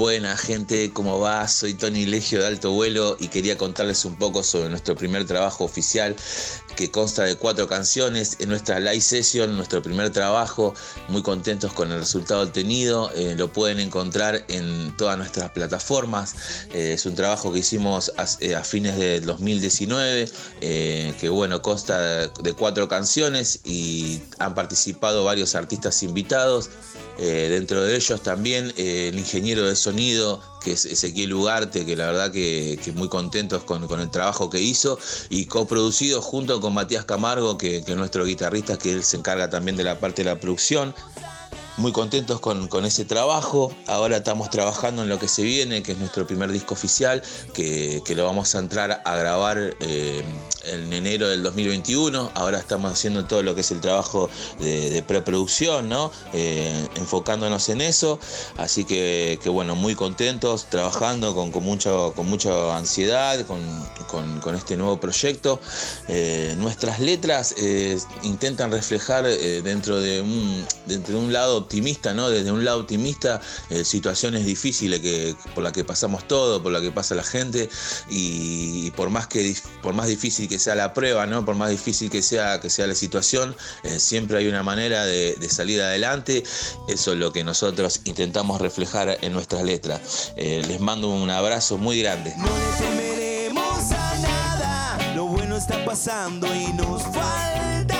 Buena gente, ¿cómo va? Soy Tony Legio de Alto Vuelo y quería contarles un poco sobre nuestro primer trabajo oficial que consta de cuatro canciones en nuestra live session, nuestro primer trabajo, muy contentos con el resultado obtenido, eh, lo pueden encontrar en todas nuestras plataformas, eh, es un trabajo que hicimos a, eh, fines del 2019, que bueno, consta de cuatro canciones y han participado varios artistas invitados, dentro de ellos también el ingeniero de sonido que es Ezequiel Ugarte, que la verdad que, muy contentos con, el trabajo que hizo, y coproducido junto con Matías Camargo, que, que es nuestro guitarrista, que él se encarga también de la parte de la producción muy contentos con, ese trabajo. Ahora estamos trabajando en lo que se viene, que es nuestro primer disco oficial, que, lo vamos a entrar a grabar eh, en enero del 2021. Ahora estamos haciendo todo lo que es el trabajo de, preproducción, ¿no? Eh, enfocándonos en eso. Así que, bueno, muy contentos, trabajando con, con, mucho, con mucha ansiedad, con, este nuevo proyecto. Eh, nuestras letras intentan reflejar dentro, de un, dentro de un lado optimista, ¿no? Desde un lado optimista, eh, situaciones difíciles que, por las que pasamos todo, por las que pasa la gente, y, por más que por más difícil que sea la prueba, ¿no? Por más difícil que sea, que sea la situación, eh, siempre hay una manera de, salir adelante. Eso es lo que nosotros intentamos reflejar en nuestras letras. Eh, les mando un abrazo muy grande. No a nada, lo bueno está pasando y nos falta